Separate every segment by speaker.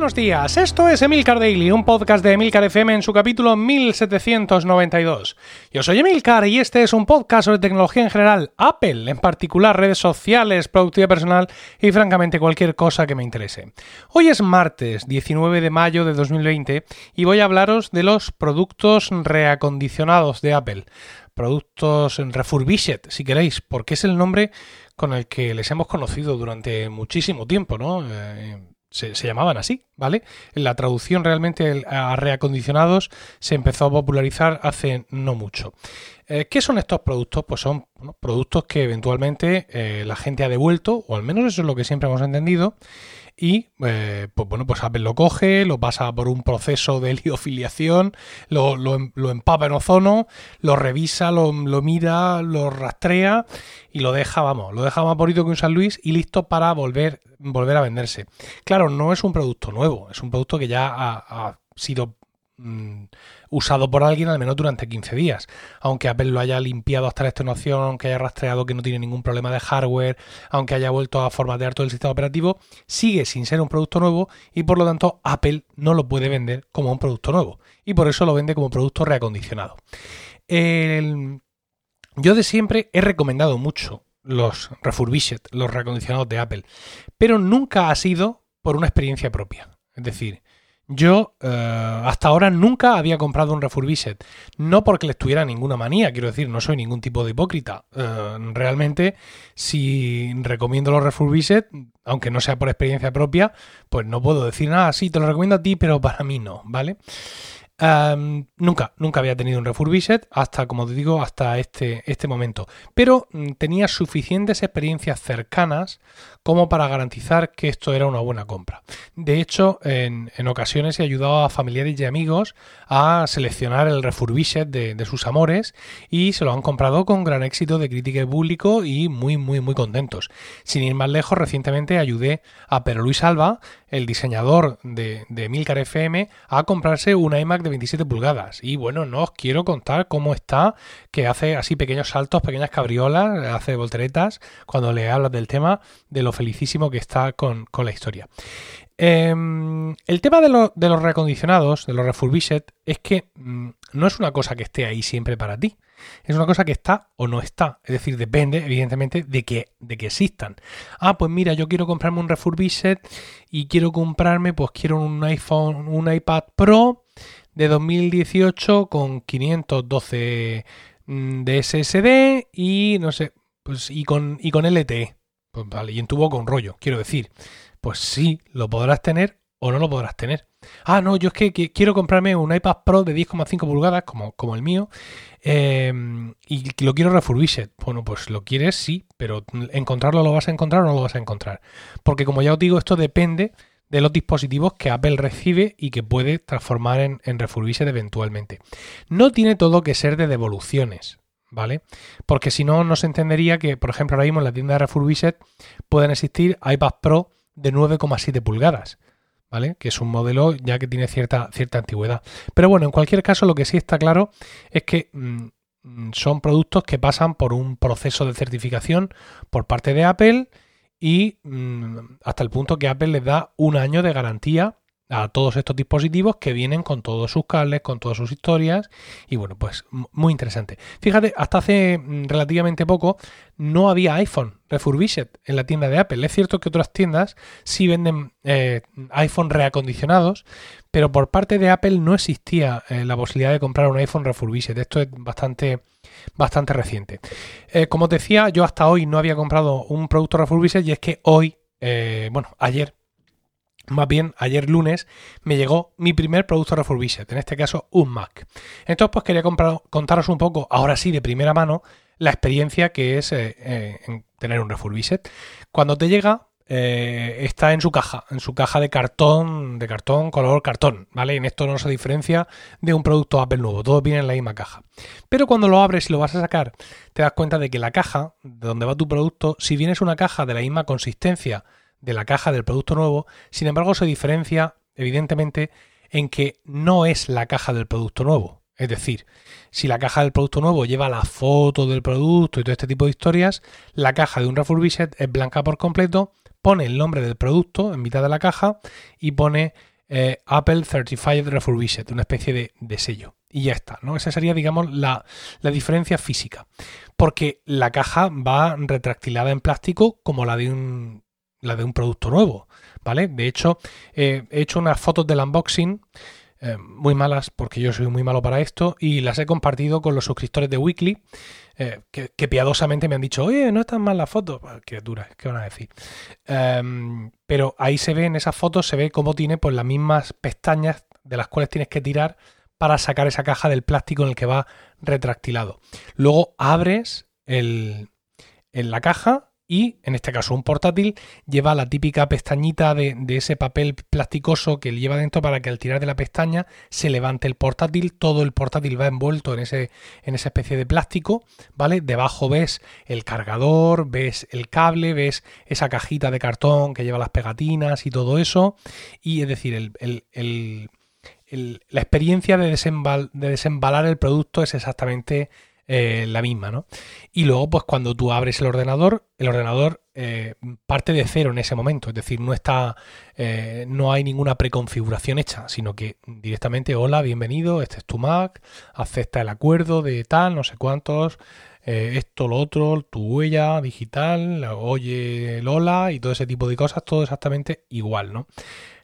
Speaker 1: Buenos días, esto es Emilcar Daily, un podcast de Emilcar FM en su capítulo 1792. Yo soy Emilcar y este es un podcast sobre tecnología en general, Apple, en particular redes sociales, productividad personal y francamente cualquier cosa que me interese. Hoy es martes 19 de mayo de 2020 y voy a hablaros de los productos reacondicionados de Apple. Productos refurbished, si queréis, porque es el nombre con el que les hemos conocido durante muchísimo tiempo, ¿no? Eh, se, llamaban así, ¿vale? La traducción realmente a reacondicionados se empezó a popularizar hace no mucho. Eh, ¿Qué son estos productos? Pues son productos que eventualmente eh, la gente ha devuelto, o al menos eso es lo que siempre hemos entendido, y eh, pues bueno, pues Apple lo coge, lo pasa por un proceso de liofiliación, lo, lo, empapa en ozono, lo revisa, lo, mira, lo rastrea y lo deja, vamos, lo deja más bonito que un San Luis y listo para volver, volver a venderse. Claro, no es un producto nuevo, es un producto que ya ha sido Mm, usado por alguien al menos durante 15 días. Aunque Apple lo haya limpiado hasta la extenuación, aunque haya rastreado que no tiene ningún problema de hardware, aunque haya vuelto a formatear todo el sistema operativo, sigue sin ser un producto nuevo y por lo tanto Apple no lo puede vender como un producto nuevo. Y por eso lo vende como producto reacondicionado. Yo de siempre he recomendado mucho los refurbished, los reacondicionados de Apple, pero nunca ha sido por una experiencia propia. Es decir, yo eh, hasta ahora nunca había comprado un refurbished. No porque le estuviera ninguna manía, quiero decir, no soy ningún tipo de hipócrita. Eh, realmente, si recomiendo los refurbished, aunque no sea por experiencia propia, pues no puedo decir nada, sí, te lo recomiendo a ti, pero para mí no, ¿vale? Nunca, nunca había tenido un refurbished hasta, como te digo, hasta este, este momento. Pero mm, tenía suficientes experiencias cercanas como para garantizar que esto era una buena compra. De hecho, en, ocasiones he ayudado a familiares y amigos a seleccionar el refurbished de, sus amores y se lo han comprado con gran éxito de crítica y público y muy, muy, muy contentos. Sin ir más lejos, recientemente ayudé a Pero Luis Alba, el diseñador de, de Milcar FM, a comprarse una iMac de 27 pulgadas. Y bueno, no os quiero contar cómo está, que hace así pequeños saltos, pequeñas cabriolas, hace volteretas cuando le hablas del tema de lo felicísimo que está con, la historia. Em, el tema de, de, los recondicionados, de los refurbished, es que mm, no es una cosa que esté ahí siempre para ti. Es una cosa que está o no está. Es decir, depende, evidentemente, de que, de que existan. Ah, pues mira, yo quiero comprarme un refurbished y quiero comprarme, pues quiero un iPhone, un iPad Pro de 2018 con 512 mm, de SSD y no sé, pues y con, y con LTE. Pues vale, y en tu boca un rollo, quiero decir. Pues sí, lo podrás tener o no lo podrás tener. Ah, no, yo es que, quiero comprarme un iPad Pro de 10,5 pulgadas, como, el mío, em, y lo quiero refurbished. Bueno, pues lo quieres, sí, pero encontrarlo lo vas a encontrar o no lo vas a encontrar. Porque como ya os digo, esto depende de los dispositivos que Apple recibe y que puede transformar en, en eventualmente. No tiene todo que ser de devoluciones. ¿vale? Porque si no, no se entendería que, por ejemplo, ahora mismo en la tienda de Refurbished pueden existir iPad Pro de 9,7 pulgadas, ¿vale? Que es un modelo ya que tiene cierta, cierta antigüedad. Pero bueno, en cualquier caso, lo que sí está claro es que mm, son productos que pasan por un proceso de certificación por parte de Apple y mm, hasta el punto que Apple les da un año de garantía a todos estos dispositivos que vienen con todos sus cables, con todas sus historias y bueno, pues muy interesante. Fíjate, hasta hace mm, relativamente poco no había iPhone refurbished en la tienda de Apple. Es cierto que otras tiendas sí venden eh, iPhone reacondicionados, pero por parte de Apple no existía eh, la posibilidad de comprar un iPhone refurbished. Esto es bastante bastante reciente. Eh, como decía, yo hasta hoy no había comprado un producto refurbished y es que hoy, bueno, ayer más bien ayer lunes me llegó mi primer producto refurbished, en este caso un Mac. Entonces pues quería contaros un poco, ahora sí de primera mano, la experiencia que es eh, eh, tener un refurbished. Cuando te llega eh, está en su caja, en su caja de cartón, de cartón, color cartón, ¿vale? En esto no se diferencia de un producto Apple nuevo, todo viene en la misma caja. Pero cuando lo abres y lo vas a sacar, te das cuenta de que la caja, de donde va tu producto, si bien es una caja de la misma consistencia, de la caja del producto nuevo, sin embargo se diferencia evidentemente en que no es la caja del producto nuevo. Es decir, si la caja del producto nuevo lleva la foto del producto y todo este tipo de historias, la caja de un refurbished es blanca por completo, pone el nombre del producto en mitad de la caja y pone eh, Apple Certified Refurbished, una especie de, sello. Y ya está, ¿no? Esa sería, digamos, la, la, diferencia física. Porque la caja va retractilada en plástico como la de un, la de un producto nuevo, ¿vale? De hecho, eh, he hecho unas fotos del unboxing eh, muy malas porque yo soy muy malo para esto y las he compartido con los suscriptores de Weekly eh, que, piadosamente me han dicho, oye, no están mal las fotos. Criaturas, ¿qué van a decir? Em, pero ahí se ve, en esas fotos, se ve cómo tiene pues las mismas pestañas de las cuales tienes que tirar para sacar esa caja del plástico en el que va retractilado. Luego abres el, en la caja y en este caso un portátil lleva la típica pestañita de, ese papel plasticoso que lleva dentro para que al tirar de la pestaña se levante el portátil, todo el portátil va envuelto en, ese, en esa especie de plástico, ¿vale? Debajo ves el cargador, ves el cable, ves esa cajita de cartón que lleva las pegatinas y todo eso, y es decir, la experiencia de, de desembalar el producto es exactamente eh, la misma, ¿no? Y luego, pues cuando tú abres el ordenador, el ordenador eh, parte de cero en ese momento, es decir, no está, eh, no hay ninguna preconfiguración hecha, sino que directamente, hola, bienvenido, este es tu Mac, acepta el acuerdo de tal, no sé cuántos, esto, lo otro, tu huella digital, oye el hola y todo ese tipo de cosas, todo exactamente igual, ¿no?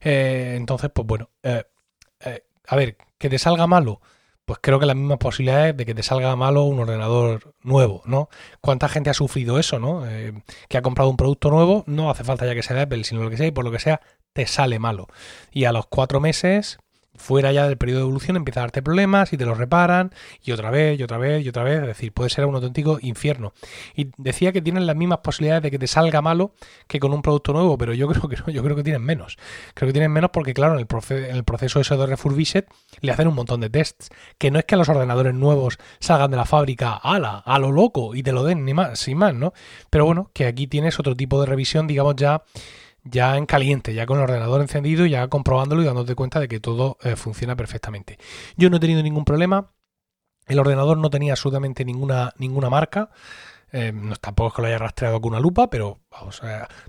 Speaker 1: entonces, pues bueno, a ver, que te salga malo pues creo que las mismas posibilidades de que te salga malo un ordenador nuevo, ¿no? ¿Cuánta gente ha sufrido eso, ¿no? Eh, que ha comprado un producto nuevo, no hace falta ya que sea Apple, sino lo que sea, y por lo que sea, te sale malo. Y a los cuatro meses fuera ya del periodo de evolución empieza a darte problemas y te los reparan y otra vez y otra vez y otra vez, es decir, puede ser un auténtico infierno. Y decía que tienen las mismas posibilidades de que te salga malo que con un producto nuevo, pero yo creo que no, yo creo que tienen menos. Creo que tienen menos porque claro, en el, en el proceso ese de refurbished le hacen un montón de tests, que no es que los ordenadores nuevos salgan de la fábrica ala, a lo loco y te lo den ni más, sin más, ¿no? Pero bueno, que aquí tienes otro tipo de revisión, digamos ya ya en caliente, ya con el ordenador encendido, ya comprobándolo y dándote cuenta de que todo eh, funciona perfectamente. Yo no he tenido ningún problema. El ordenador no tenía absolutamente ninguna, ninguna marca. Eh, no, tampoco es que lo haya rastreado con una lupa, pero vamos,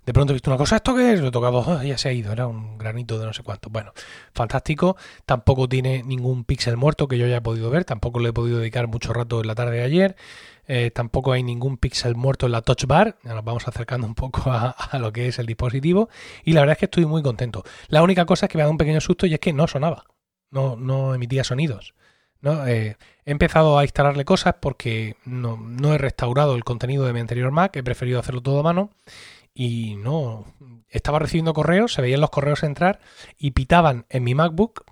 Speaker 1: de pronto he visto una cosa, ¿esto qué es? Lo he tocado, ah, ya se ha ido, era un granito de no sé cuánto. Bueno, fantástico. Tampoco tiene ningún píxel muerto que yo haya podido ver, tampoco le he podido dedicar mucho rato en la tarde de ayer. Eh, tampoco hay ningún píxel muerto en la touch bar. Ya nos vamos acercando un poco a, lo que es el dispositivo. Y la verdad es que estoy muy contento. La única cosa es que me ha dado un pequeño susto y es que no sonaba. No, no emitía sonidos. ¿No? Eh, he empezado a instalarle cosas porque no, no, he restaurado el contenido de mi anterior Mac. He preferido hacerlo todo a mano. Y no. Estaba recibiendo correos, se veían los correos entrar y pitaban en mi MacBook,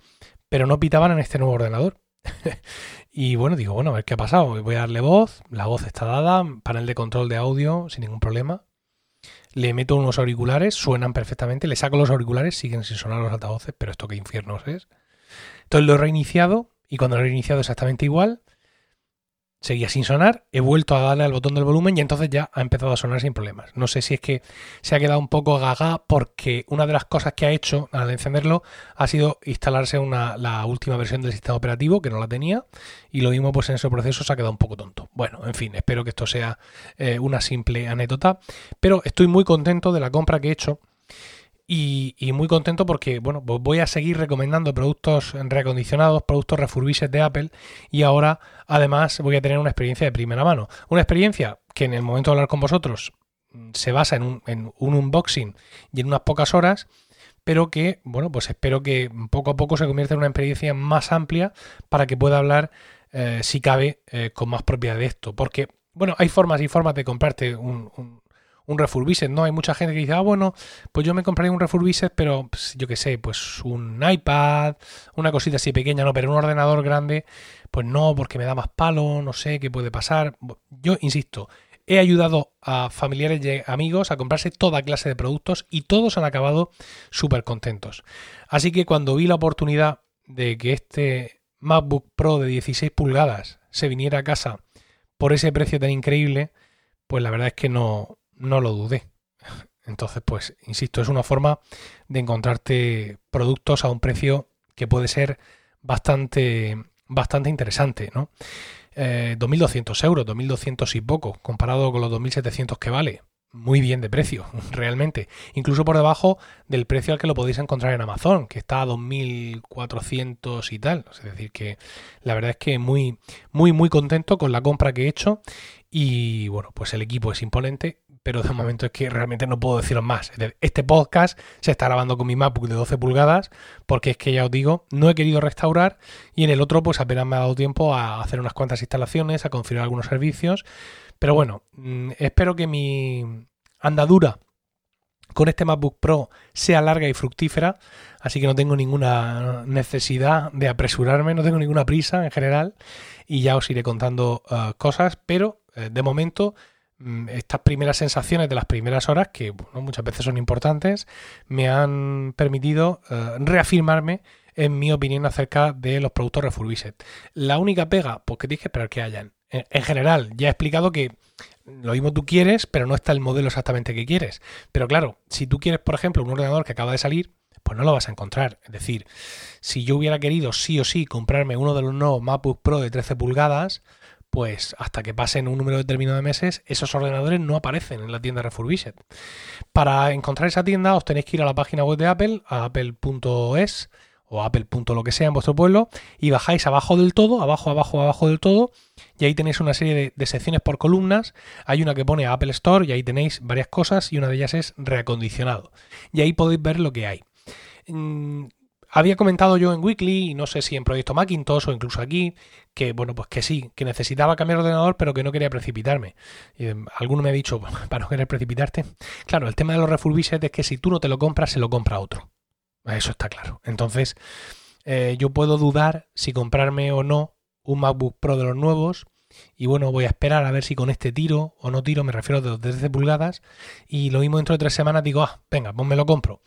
Speaker 1: pero no pitaban en este nuevo ordenador. y bueno, digo, bueno, a ver qué ha pasado. Voy a darle voz, la voz está dada, panel de control de audio sin ningún problema. Le meto unos auriculares, suenan perfectamente, le saco los auriculares, siguen sin sonar los altavoces, pero esto qué infiernos es. Entonces lo he reiniciado y cuando lo he reiniciado exactamente igual, seguía sin sonar, he vuelto a darle al botón del volumen y entonces ya ha empezado a sonar sin problemas. No sé si es que se ha quedado un poco gaga porque una de las cosas que ha hecho al encenderlo ha sido instalarse una, la última versión del sistema operativo que no la tenía y lo mismo pues en ese proceso se ha quedado un poco tonto. Bueno, en fin, espero que esto sea eh, una simple anécdota, pero estoy muy contento de la compra que he hecho y, muy contento porque, bueno, pues voy a seguir recomendando productos reacondicionados, productos refurbished de Apple y ahora además voy a tener una experiencia de primera mano. Una experiencia que en el momento de hablar con vosotros mm, se basa en un, en un unboxing y en unas pocas horas, pero que, bueno, pues espero que poco a poco se convierta en una experiencia más amplia para que pueda hablar, eh, si cabe, eh, con más propiedad de esto. Porque, bueno, hay formas y formas de comprarte un un refurbished, ¿no? Hay mucha gente que dice, ah, bueno, pues yo me compraría un refurbished, pero pues, yo qué sé, pues un iPad, una cosita así pequeña, ¿no? Pero un ordenador grande, pues no, porque me da más palo, no sé qué puede pasar. Yo insisto, he ayudado a familiares y amigos a comprarse toda clase de productos y todos han acabado súper contentos. Así que cuando vi la oportunidad de que este MacBook Pro de 16 pulgadas se viniera a casa por ese precio tan increíble, pues la verdad es que no, no lo dudé. Entonces, pues, insisto, es una forma de encontrarte productos a un precio que puede ser bastante, bastante interesante, ¿no? Eh, 2.200 euros, 2.200 y poco, comparado con los 2.700 que vale. muy bien de precio, realmente. Incluso por debajo del precio al que lo podéis encontrar en Amazon, que está a 2.400 y tal. Es decir, que la verdad es que muy, muy, muy contento con la compra que he hecho. Y bueno, pues el equipo es imponente, pero de momento es que realmente no puedo deciros más. Este podcast se está grabando con mi MacBook de 12 pulgadas, porque es que ya os digo, no he querido restaurar y en el otro pues apenas me ha dado tiempo a hacer unas cuantas instalaciones, a configurar algunos servicios pero bueno, mm, espero que mi andadura con este MacBook Pro sea larga y fructífera, así que no tengo ninguna necesidad de apresurarme, no tengo ninguna prisa en general y ya os iré contando uh, cosas, pero eh, de momento estas primeras sensaciones de las primeras horas, que muchas veces son importantes, me han permitido uh, reafirmarme en mi opinión acerca de los productos refurbished. La única pega, pues que tienes que esperar que hayan en general, ya he explicado que lo mismo tú quieres, pero no está el modelo exactamente que quieres. Pero claro, si tú quieres, por ejemplo, un ordenador que acaba de salir, pues no lo vas a encontrar. Es decir, si yo hubiera querido sí o sí comprarme uno de los nuevos MacBook Pro de 13 pulgadas, pues hasta que pasen un número determinado de meses, esos ordenadores no aparecen en la tienda Refurbished. Para encontrar esa tienda os tenéis que ir a la página web de Apple, a apple.es o Apple. que sea en vuestro pueblo y bajáis abajo del todo, abajo, abajo, abajo del todo y ahí tenéis una serie de, secciones por columnas. Hay una que pone Apple Store y ahí tenéis varias cosas y una de ellas es reacondicionado. Y ahí podéis ver lo que hay. Había comentado yo en Weekly, y no sé si en Proyecto Macintosh o incluso aquí, que bueno, pues que sí, que necesitaba cambiar de ordenador, pero que no quería precipitarme. Em, alguno me ha dicho, para no querer precipitarte. Claro, el tema de los refurbished es que si tú no te lo compras, se lo compra otro. Eso está claro. Entonces, eh, yo puedo dudar si comprarme o no un MacBook Pro de los nuevos. Y bueno, voy a esperar a ver si con este tiro o no tiro, me refiero de los 13 pulgadas. Y lo mismo dentro de tres semanas digo, ah, venga, pues me lo compro.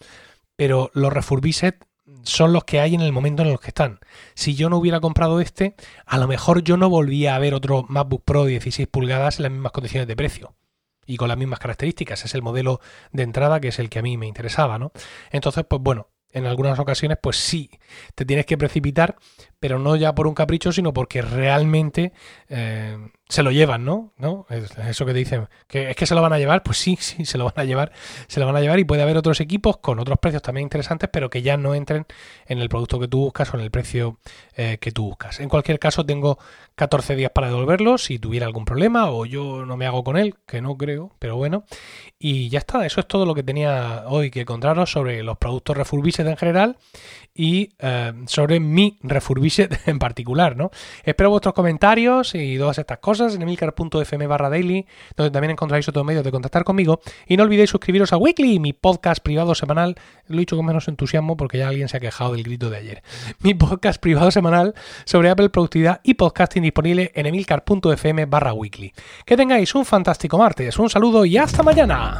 Speaker 1: Pero los refurbished son los que hay en el momento en el que están. Si yo no hubiera comprado este, a lo mejor yo no volvía a ver otro MacBook Pro de 16 pulgadas en las mismas condiciones de precio y con las mismas características. Es el modelo de entrada que es el que a mí me interesaba, ¿no? Entonces, pues bueno, en algunas ocasiones, pues sí, te tienes que precipitar, pero no ya por un capricho, sino porque realmente eh, se lo llevan, ¿no? ¿no? eso que dicen, que es que se lo van a llevar, pues sí, sí, se lo van a llevar, se lo van a llevar y puede haber otros equipos con otros precios también interesantes, pero que ya no entren en el producto que tú buscas o en el precio eh, que tú buscas. En cualquier caso, tengo 14 días para devolverlo si tuviera algún problema o yo no me hago con él, que no creo, pero bueno. Y ya está, eso es todo lo que tenía hoy que contaros sobre los productos refurbished en general y eh, sobre mi refurbished en particular, ¿no? Espero vuestros comentarios y todas estas cosas en emilcar.fm barra daily, donde también encontráis otros medios de contactar conmigo. Y no olvidéis suscribiros a Weekly, mi podcast privado semanal. Lo he dicho con menos entusiasmo porque ya alguien se ha quejado del grito de ayer. Mi podcast privado semanal sobre Apple Productividad y podcasting disponible en emilcar.fm barra weekly. Que tengáis un fantástico martes, un saludo y hasta mañana.